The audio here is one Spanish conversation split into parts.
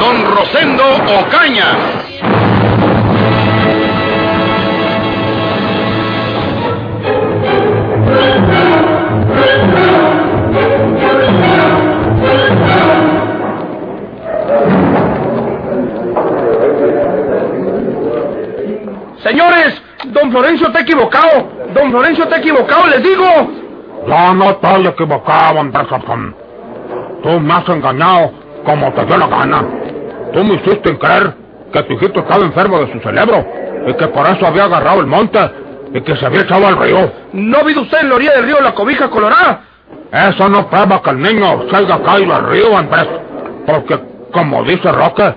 Don Rosendo Ocaña. Señores, don Florencio está equivocado. Don Florencio está equivocado, les digo. Yo no estoy equivocado, Zapón. Tú me has engañado como te dio la gana. Tú me hiciste creer que tu hijito estaba enfermo de su cerebro y que por eso había agarrado el monte y que se había echado al río. ¿No ha visto usted en la orilla del río la cobija colorada? Eso no prueba que el niño haya caído al río, Andrés. Porque, como dice Roque,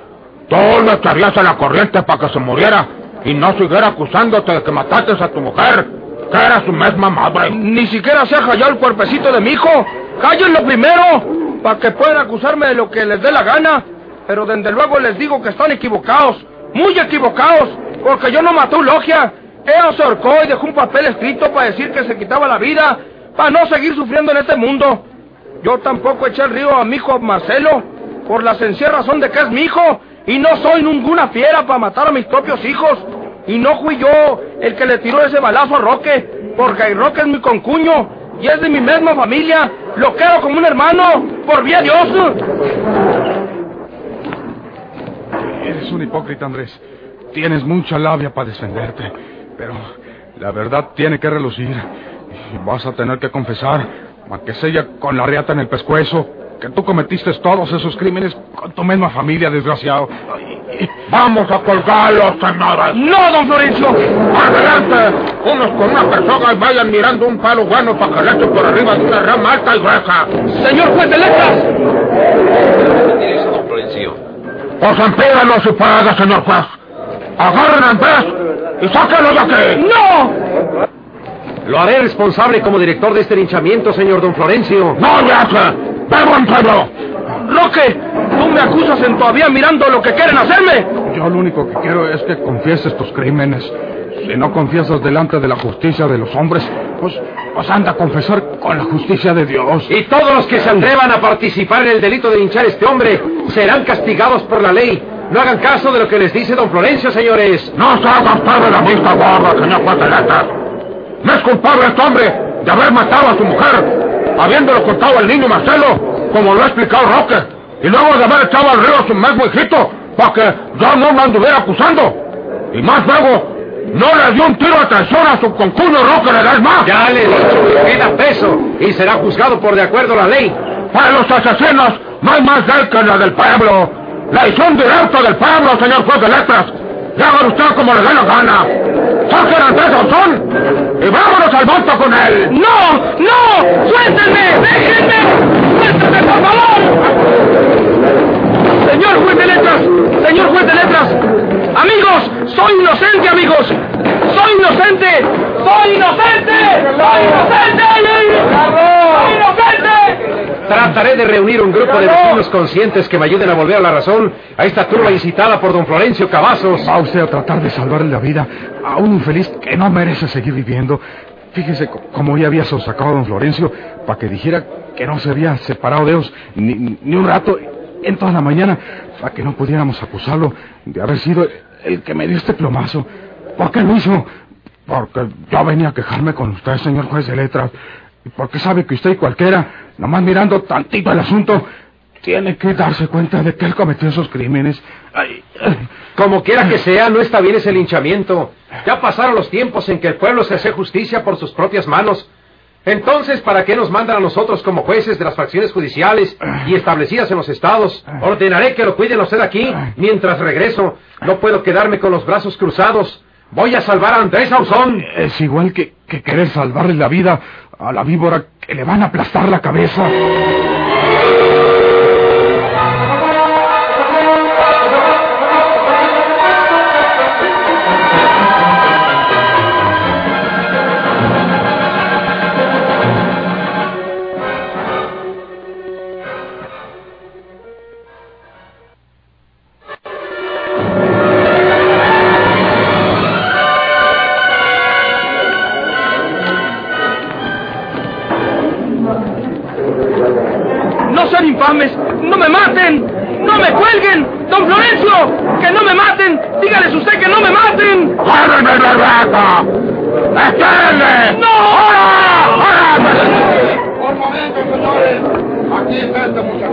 tú le echarías a la corriente para que se muriera y no siguiera acusándote de que mataste a tu mujer, que era su misma madre. Ni siquiera se ha hallado el cuerpecito de mi hijo. Cállenlo primero, para que puedan acusarme de lo que les dé la gana. Pero desde luego les digo que están equivocados, muy equivocados, porque yo no maté Logia. Ella se ahorcó y dejó un papel escrito para decir que se quitaba la vida, para no seguir sufriendo en este mundo. Yo tampoco eché al río a mi hijo Marcelo, por la sencilla razón de que es mi hijo, y no soy ninguna fiera para matar a mis propios hijos. Y no fui yo el que le tiró ese balazo a Roque, porque Roque es mi concuño y es de mi misma familia. Lo quiero como un hermano, por vía Dios. Eres un hipócrita, Andrés. Tienes mucha labia para defenderte, pero la verdad tiene que relucir. Y vas a tener que confesar, aunque sea con la riata en el pescuezo, que tú cometiste todos esos crímenes con tu misma familia, desgraciado. Vamos a colgarlos, señores. ¡No, don Florencio! Adelante, unos con una persona y vayan mirando un palo bueno para que le eche por arriba de una rama alta y gruesa. ¡Señor juez de letras! Don Florencio? Pues empídalos y paga, señor juez. Agarren a Andrés y sáquenlo de aquí. ¡No! Lo haré responsable como director de este linchamiento, señor don Florencio. ¡No en pueblo! Roque, tú me acusas en todavía mirando lo que quieren hacerme. Yo lo único que quiero es que confieses tus crímenes. Si no confiesas delante de la justicia de los hombres, pues, pues anda a confesar con la justicia de Dios. Y todos los que se atrevan a participar en el delito de linchar a este hombre serán castigados por la ley. No hagan caso de lo que les dice don Florencio, señores. No se haga usted de la vista gorda, señor letras. No es culpable este hombre de haber matado a su mujer, habiéndolo contado al niño Marcelo, como lo ha explicado Roque, y luego de haber echado al río a su mismo hijito, para que yo no me anduviera acusando. Y más luego, no le dio un tiro de traición a su concuño Roque le da más. Ya le he dicho, queda preso y será juzgado por de acuerdo a la ley. Para los asesinos no hay más ley que la del pueblo. La hicieron directa del pueblo, señor juez de letras. Hagan usted como le dé la gana. ¡Saquen a Andrés Sansón! ¡Y vámonos al voto con él! ¡No! ¡No! ¡Suéltenme! ¡Déjenme! ¡Suéltenme, por favor! Señor juez de letras, señor juez de letras, amigos, soy inocente, amigos, soy inocente, soy inocente, soy inocente, soy inocente. Trataré de reunir un grupo de vecinos conscientes que me ayuden a volver a la razón a esta turba incitada por don Florencio Cavazos. Va usted a tratar de salvarle la vida a un infeliz que no merece seguir viviendo. Fíjese cómo ya había sonsacado a don Florencio para que dijera que no se había separado de ellos ni, ni un rato en toda la mañana para que no pudiéramos acusarlo de haber sido el que me dio este plomazo. ¿Por qué lo hizo? Porque yo venía a quejarme con usted, señor juez de letras. Porque sabe que usted y cualquiera, nomás mirando tantito el asunto, tiene que darse cuenta de que él cometió esos crímenes. Como quiera que sea, no está bien ese linchamiento. Ya pasaron los tiempos en que el pueblo se hace justicia por sus propias manos. Entonces, ¿para qué nos mandan a nosotros como jueces de las facciones judiciales y establecidas en los estados? Ordenaré que lo cuiden usted aquí mientras regreso. No puedo quedarme con los brazos cruzados. Voy a salvar a Andrés Ausón. Es igual que, que querer salvarle la vida a la víbora que le van a aplastar la cabeza.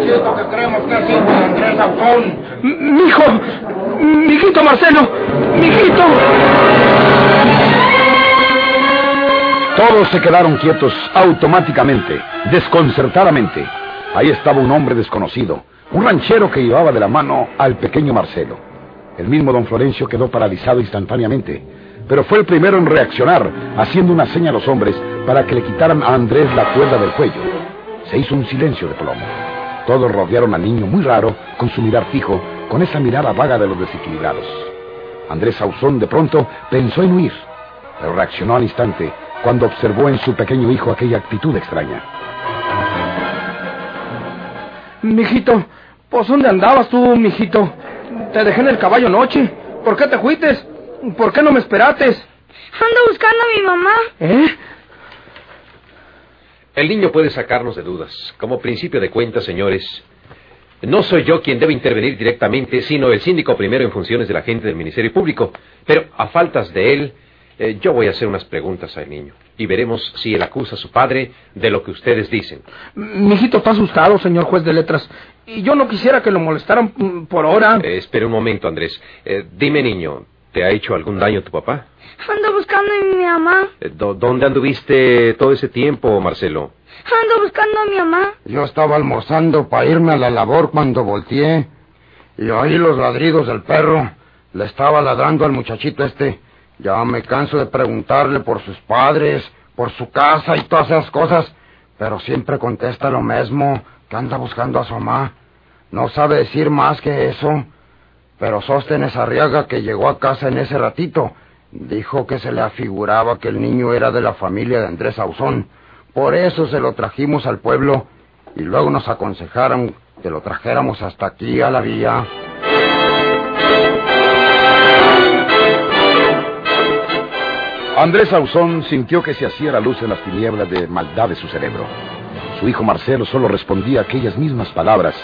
Muchachito que creemos que es hijo de Andrés Sauzón. M- Mijo, mijito Marcelo, mijito. Todos se quedaron quietos automáticamente, desconcertadamente. Ahí estaba un hombre desconocido, un ranchero que llevaba de la mano al pequeño Marcelo. El mismo don Florencio quedó paralizado instantáneamente, pero fue el primero en reaccionar, haciendo una seña a los hombres para que le quitaran a Andrés la cuerda del cuello. Se hizo un silencio de plomo. Todos rodearon al niño muy raro, con su mirar fijo, con esa mirada vaga de los desequilibrados. Andrés Sauzón de pronto pensó en huir, pero reaccionó al instante cuando observó en su pequeño hijo aquella actitud extraña. Mijito, pues ¿dónde andabas tú, mijito? Te dejé en el caballo anoche. ¿Por qué te fuites? ¿Por qué no me esperates? Ando buscando a mi mamá. ¿Eh? El niño puede sacarnos de dudas. Como principio de cuentas, señores, no soy yo quien debe intervenir directamente, sino el síndico primero en funciones del agente del Ministerio Público. Pero a faltas de él, eh, yo voy a hacer unas preguntas al niño. Y veremos si él acusa a su padre de lo que ustedes dicen. Mijito está asustado, señor juez de letras. Y yo no quisiera que lo molestaran por ahora. Eh, espera un momento, Andrés. Eh, dime, niño, ¿te ha hecho algún daño tu papá? Ando buscando a mi mamá. Eh, ¿Dónde anduviste todo ese tiempo, Marcelo? Ando buscando a mi mamá. Yo estaba almorzando para irme a la labor cuando volteé y oí los ladridos del perro. Le estaba ladrando al muchachito este. Ya me canso de preguntarle por sus padres, por su casa y todas esas cosas, pero siempre contesta lo mismo, que anda buscando a su mamá. No sabe decir más que eso. Pero Sóstenes Arriaga, que llegó a casa en ese ratito, dijo que se le afiguraba que el niño era de la familia de Andrés Ausón. Por eso se lo trajimos al pueblo y luego nos aconsejaron que lo trajéramos hasta aquí a la villa. Andrés Ausón sintió que se hacía la luz en las tinieblas de maldad de su cerebro. Su hijo Marcelo solo respondía aquellas mismas palabras.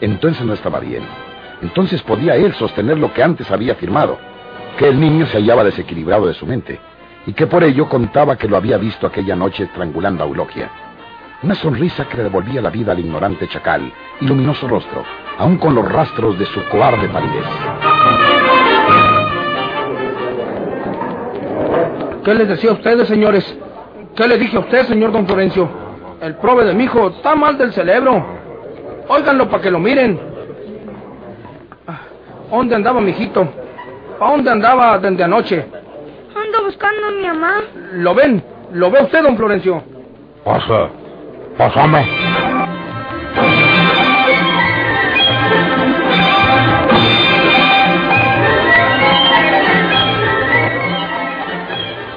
Entonces no estaba bien. Entonces podía él sostener lo que antes había afirmado, que el niño se hallaba desequilibrado de su mente, y que por ello contaba que lo había visto aquella noche estrangulando a Eulogia. Una sonrisa que le devolvía la vida al ignorante chacal iluminó su rostro, aun con los rastros de su cobarde palidez. ¿Qué les decía a ustedes, señores? ¿Qué le dije a usted, señor don Florencio? El prove de mi hijo está mal del cerebro. Óiganlo para que lo miren. ¿Dónde andaba, mijito? ¿A dónde andaba desde anoche? Ando buscando a mi mamá. ¿Lo ven? ¿Lo ve usted, don Florencio? Pasa, pásame.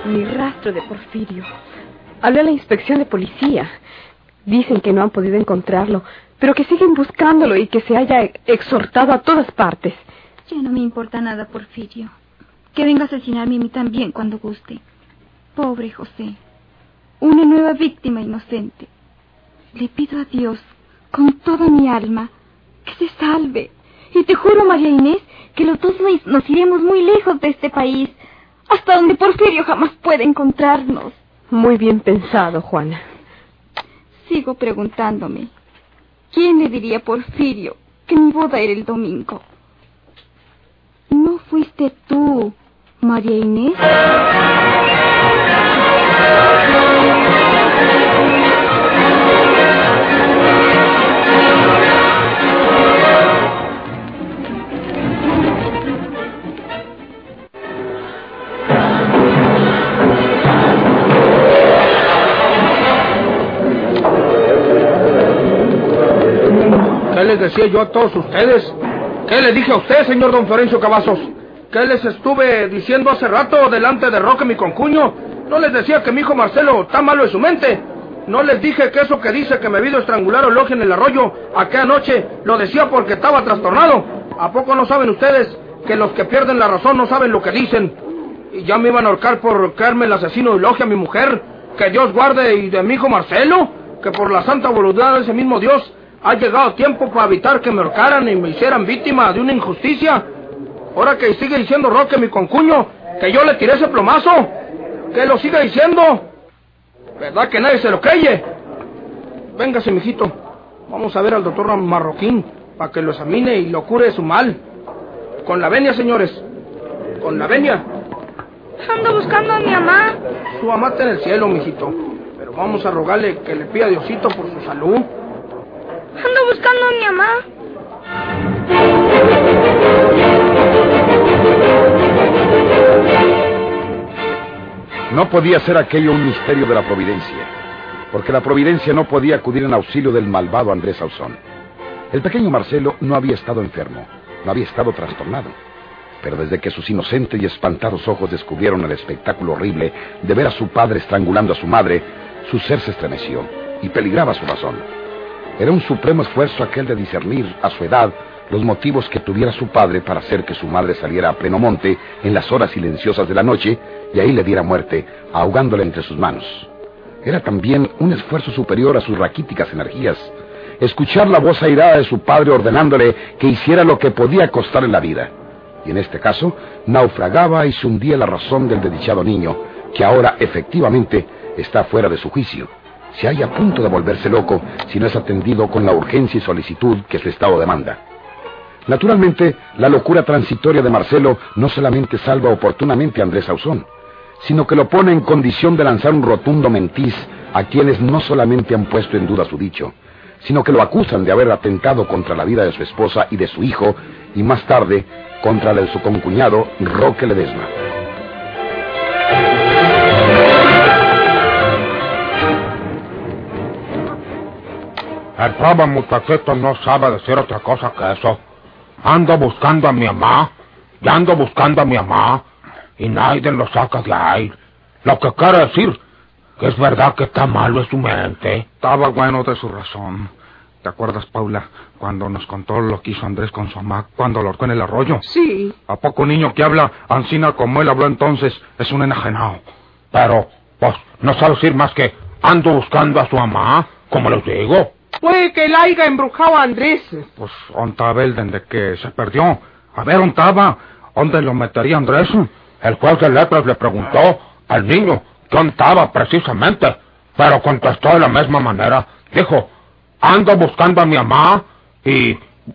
Ni rastro de Porfirio. Hablé a la inspección de policía. Dicen que no han podido encontrarlo, pero que siguen buscándolo y que se haya exhortado a todas partes. Ya no me importa nada, Porfirio. Que venga a asesinarme a mí también cuando guste. Pobre José. Una nueva víctima inocente. Le pido a Dios, con toda mi alma, que se salve. Y te juro, María Inés, que los dos nos- nos iremos muy lejos de este país, hasta donde Porfirio jamás puede encontrarnos. Muy bien pensado, Juana. Sigo preguntándome, ¿quién le diría a Porfirio que mi boda era el domingo? ¿No fuiste tú, María Inés? ¿Qué les decía yo a todos ustedes? ¿Qué le dije a usted, señor don Florencio Cavazos? ¿Qué les estuve diciendo hace rato delante de Roque, mi concuño? ¿No les decía que mi hijo Marcelo está malo en su mente? ¿No les dije que eso que dice que me vino a estrangular a Eulogia en el arroyo aquella noche lo decía porque estaba trastornado? ¿A poco no saben ustedes que los que pierden la razón no saben lo que dicen? Y ya me iban a ahorcar por caerme el asesino de Eulogia, mi mujer. Que Dios guarde y de mi hijo Marcelo. Que por la santa voluntad de ese mismo Dios Ha llegado tiempo para evitar que me ahorcaran y me hicieran víctima de una injusticia. Ahora que sigue diciendo Roque, mi concuño, que yo le tiré ese plomazo. Que lo siga diciendo. ¿Verdad que nadie se lo creye? Véngase, mijito. Vamos a ver al doctor Marroquín para que lo examine y lo cure de su mal. Con la venia, señores. Con la venia. Ando buscando a mi mamá. Su mamá está en el cielo, mijito. Pero vamos a rogarle que le pida a Diosito por su salud. Ando buscando a mi mamá. No podía ser aquello un misterio de la providencia, porque la providencia no podía acudir en auxilio del malvado Andrés Ausón. El pequeño Marcelo no había estado enfermo, no había estado trastornado, pero desde que sus inocentes y espantados ojos descubrieron el espectáculo horrible de ver a su padre estrangulando a su madre, su ser se estremeció y peligraba su razón. Era un supremo esfuerzo aquel de discernir a su edad los motivos que tuviera su padre para hacer que su madre saliera a pleno monte en las horas silenciosas de la noche y ahí le diera muerte, ahogándole entre sus manos. Era también un esfuerzo superior a sus raquíticas energías, escuchar la voz airada de su padre ordenándole que hiciera lo que podía costarle la vida. Y en este caso, naufragaba y se hundía la razón del desdichado niño, que ahora efectivamente está fuera de su juicio. Se halla a punto de volverse loco si no es atendido con la urgencia y solicitud que su estado demanda. Naturalmente, la locura transitoria de Marcelo no solamente salva oportunamente a Andrés Ausón, sino que lo pone en condición de lanzar un rotundo mentís a quienes no solamente han puesto en duda su dicho, sino que lo acusan de haber atentado contra la vida de su esposa y de su hijo, y más tarde contra la de su concuñado Roque Ledesma. El pobre muchachito no sabe decir otra cosa que eso. Ando buscando a mi mamá, y ando buscando a mi mamá, y nadie lo saca de ahí. Lo que quiere decir que es verdad que está malo en su mente. Estaba bueno de su razón. ¿Te acuerdas, Paula, cuando nos contó lo que hizo Andrés con su mamá cuando lo ahorcó en el arroyo? Sí. ¿A poco niño que habla ansina como él habló entonces es un enajenado? Pero, pues, no sabe decir más que ando buscando a su mamá, como les digo. Puede que él haya embrujado a Andrés. Pues, ¿ontaba él desde que se perdió? A ver, ¿ontaba? ¿Dónde lo metería Andrés? El juez de letras le preguntó al niño qué ontaba precisamente, pero contestó de la misma manera. Dijo, ando buscando a mi mamá y,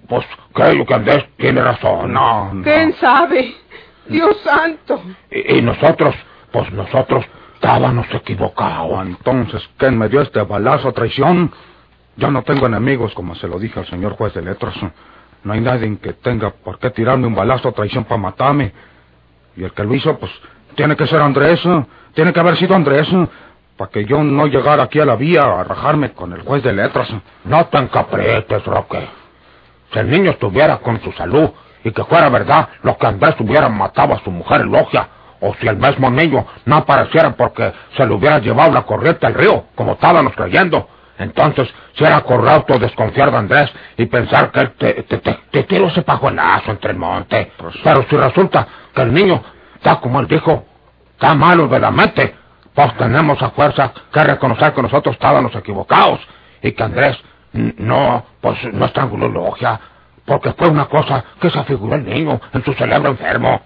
pues, creo que Andrés tiene razón. No, no. ¿Quién sabe? Dios santo. Y, y nosotros, pues nosotros estábamos equivocados. Entonces, ¿quién me dio este balazo traición? Yo no tengo enemigos, como se lo dije al señor juez de letras. No hay nadie que tenga por qué tirarme un balazo traición para matarme. Y el que lo hizo, pues, tiene que ser Andrés. Tiene que haber sido Andrés. Para que yo no llegara aquí a la vía a rajarme con el juez de letras. No te encapretes, Roque. Si el niño estuviera con su salud y que fuera verdad lo que Andrés hubiera matado a su mujer Logia, o si el mismo niño no apareciera porque se le hubiera llevado la corriente al río, como estábamos creyendo, entonces si era correcto desconfiar de Andrés y pensar que él te, te, te, te tiró ese pajuelazo entre el monte. Pero si resulta que el niño está como él dijo, está malo de la mente, pues tenemos a fuerza que reconocer que nosotros estábamos equivocados y que Andrés no, pues no estranguló Logia, porque fue una cosa que se figuró el niño en su cerebro enfermo.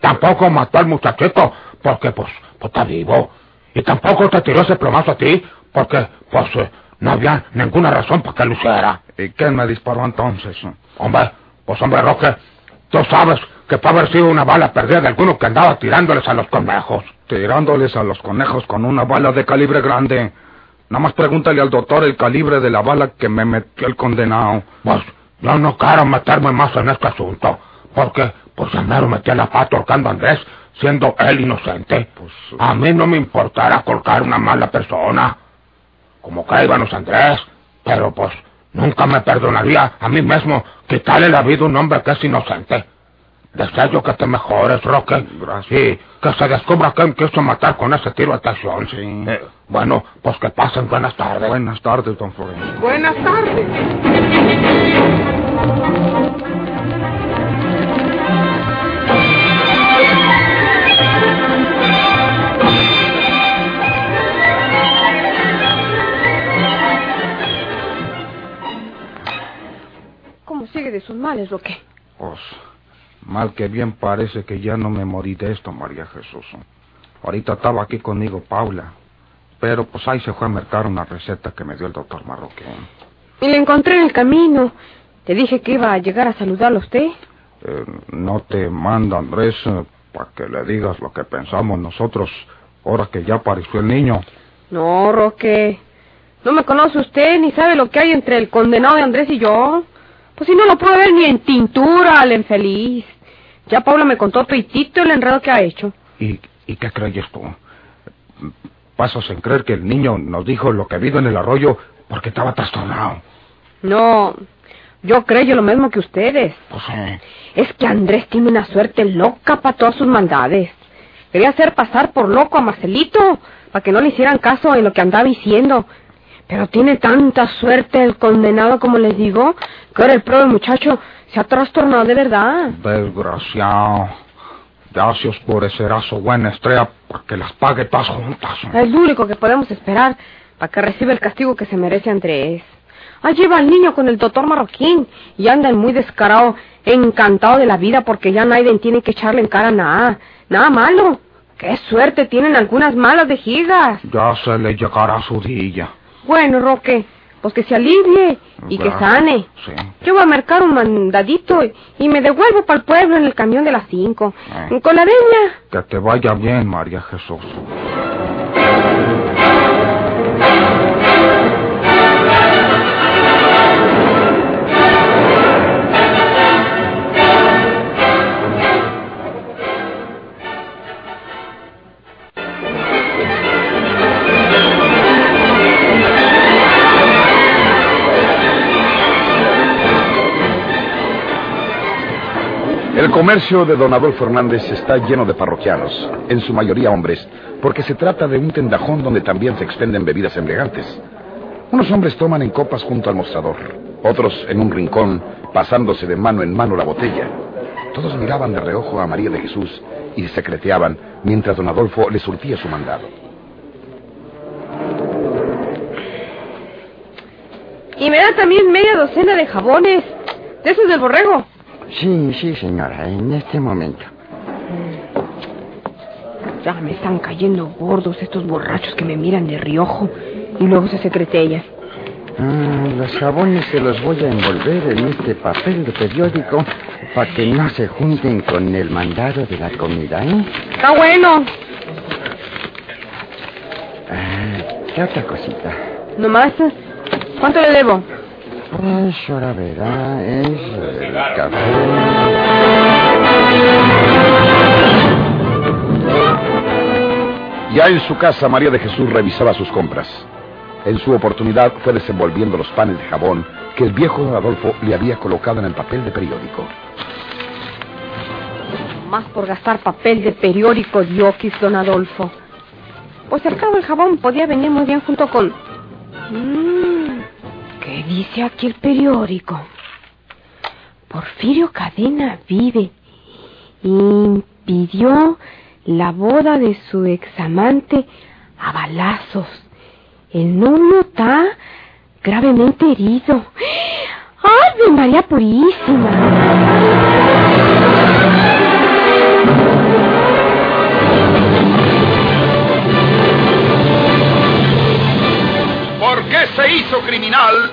Tampoco mató al muchachito, porque pues, pues está vivo. Y tampoco te tiró ese plomazo a ti, porque pues eh, no había ninguna razón para que lo hiciera. ¿Y quién me disparó entonces? Hombre, pues hombre Roque, tú sabes que puede haber sido una bala perdida de alguno que andaba tirándoles a los conejos. Tirándoles a los conejos con una bala de calibre grande. Nada más pregúntale al doctor el calibre de la bala que me metió el condenado. Pues yo no quiero meterme más en este asunto, porque pues ya mero metí la pata ahorcando a Andrés, siendo él inocente. Pues, A mí no me importará colgar una mala persona, como que íbamos Andrés, pero pues nunca me perdonaría a mí mismo quitarle la vida a un hombre que es inocente. Deseo que te mejores, Roque. Gracias. Sí, que se descubra quién quiso matar con ese tiro de traición. Sí. Eh, bueno, pues que pasen buenas tardes. Buenas tardes, don Florencio. Buenas tardes. Sigue de sus males, Roque? Pues, mal que bien parece que ya no me morí de esto, María Jesús. Ahorita estaba aquí conmigo Paula. Pero pues ahí se fue a mercar una receta que me dio el doctor Marroquín. Y le encontré en el camino. Te dije que iba a llegar a saludarlo a usted. Eh, no te manda Andrés eh, para que le digas lo que pensamos nosotros ahora que ya apareció el niño. No, Roque. No me conoce usted ni sabe lo que hay entre el condenado de Andrés y yo. Pues si no lo puedo ver ni en tintura al infeliz. Ya Paula me contó peitito el enredo que ha hecho. ¿Y, y qué crees tú? Pasas en creer que el niño nos dijo lo que ha habido en el arroyo porque estaba trastornado. No, yo creo lo mismo que ustedes. Pues sí. Es que Andrés tiene una suerte loca para todas sus maldades. Quería hacer pasar por loco a Marcelito para que no le hicieran caso en lo que andaba diciendo. Pero tiene tanta suerte el condenado, como les digo, que ahora el pobre muchacho se ha trastornado de verdad. Desgraciado. Gracias por ese raso buena estrella para que las pague todas juntas. Es lo único que podemos esperar para que reciba el castigo que se merece Andrés. Allí va el niño con el doctor Marroquín y andan muy descarado, encantado de la vida porque ya nadie tiene que echarle en cara nada, nada malo. ¡Qué suerte tienen algunas malas vejigas! Ya se le llegará su día. Bueno, Roque, pues que se alivie y que sane. Sí. Yo voy a marcar un mandadito y me devuelvo para el pueblo en el camión de las cinco. Ay. Con la veña. Que te vaya bien, María Jesús. El comercio de don Adolfo Hernández está lleno de parroquianos, en su mayoría hombres, porque se trata de un tendajón donde también se expenden bebidas embriagantes. Unos hombres toman en copas junto al mostrador, otros en un rincón, pasándose de mano en mano la botella. Todos miraban de reojo a María de Jesús y secreteaban mientras don Adolfo le surtía su mandado. Y me da también media docena de jabones. De esos del borrego. Sí, sí, señora, en este momento. Ya me están cayendo gordos estos borrachos que me miran de riojo y luego se secretellan. Ah, los jabones se los voy a envolver en este papel de periódico para que no se junten con el mandado de la comida, ¿eh? Está bueno. Ah, ¿Qué otra cosita? Nomás, ¿cuánto le debo? Pues ahora verá, es el café. Ya en su casa, María de Jesús revisaba sus compras. En su oportunidad fue desenvolviendo los panes de jabón que el viejo don Adolfo le había colocado en el papel de periódico. Más por gastar papel de periódico, diokis, don Adolfo. Pues al cabo el jabón podía venir muy bien junto con... Mm, ¿Qué dice aquí el periódico? Porfirio Cadena vive. Impidió la boda de su examante a balazos. El novio está gravemente herido. ¡Ay, María Purísima! ¿Por qué se hizo criminal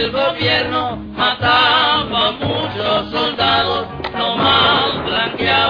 Del gobierno, mataba muchos soldados, nomás blanqueaban los